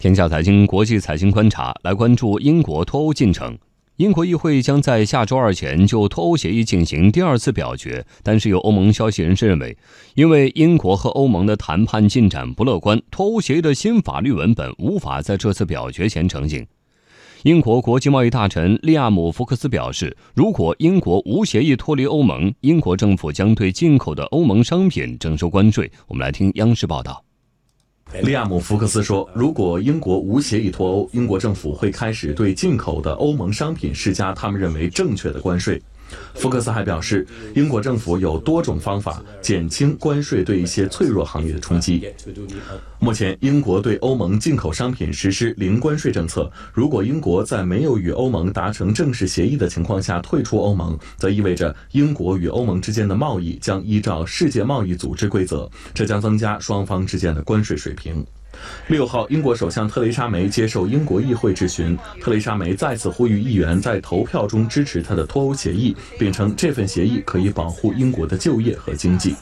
天下财经国际财经观察来关注英国脱欧进程。英国议会将在下周二前就脱欧协议进行第二次表决，但是有欧盟消息人士认为，因为英国和欧盟的谈判进展不乐观，脱欧协议的新法律文本无法在这次表决前成型。英国国际贸易大臣利亚姆·福克斯表示，如果英国无协议脱离欧盟，英国政府将对进口的欧盟商品征收关税。我们来听央视报道。利亚姆·福克斯说：“如果英国无协议脱欧，英国政府会开始对进口的欧盟商品施加他们认为正确的关税。”福克斯还表示，英国政府有多种方法减轻关税对一些脆弱行业的冲击。目前，英国对欧盟进口商品实施零关税政策。如果英国在没有与欧盟达成正式协议的情况下退出欧盟，则意味着英国与欧盟之间的贸易将依照世界贸易组织规则，这将增加双方之间的关税水平。六号，英国首相特蕾莎梅接受英国议会质询。特蕾莎梅再次呼吁议员在投票中支持她的脱欧协议，并称这份协议可以保护英国的就业和经济。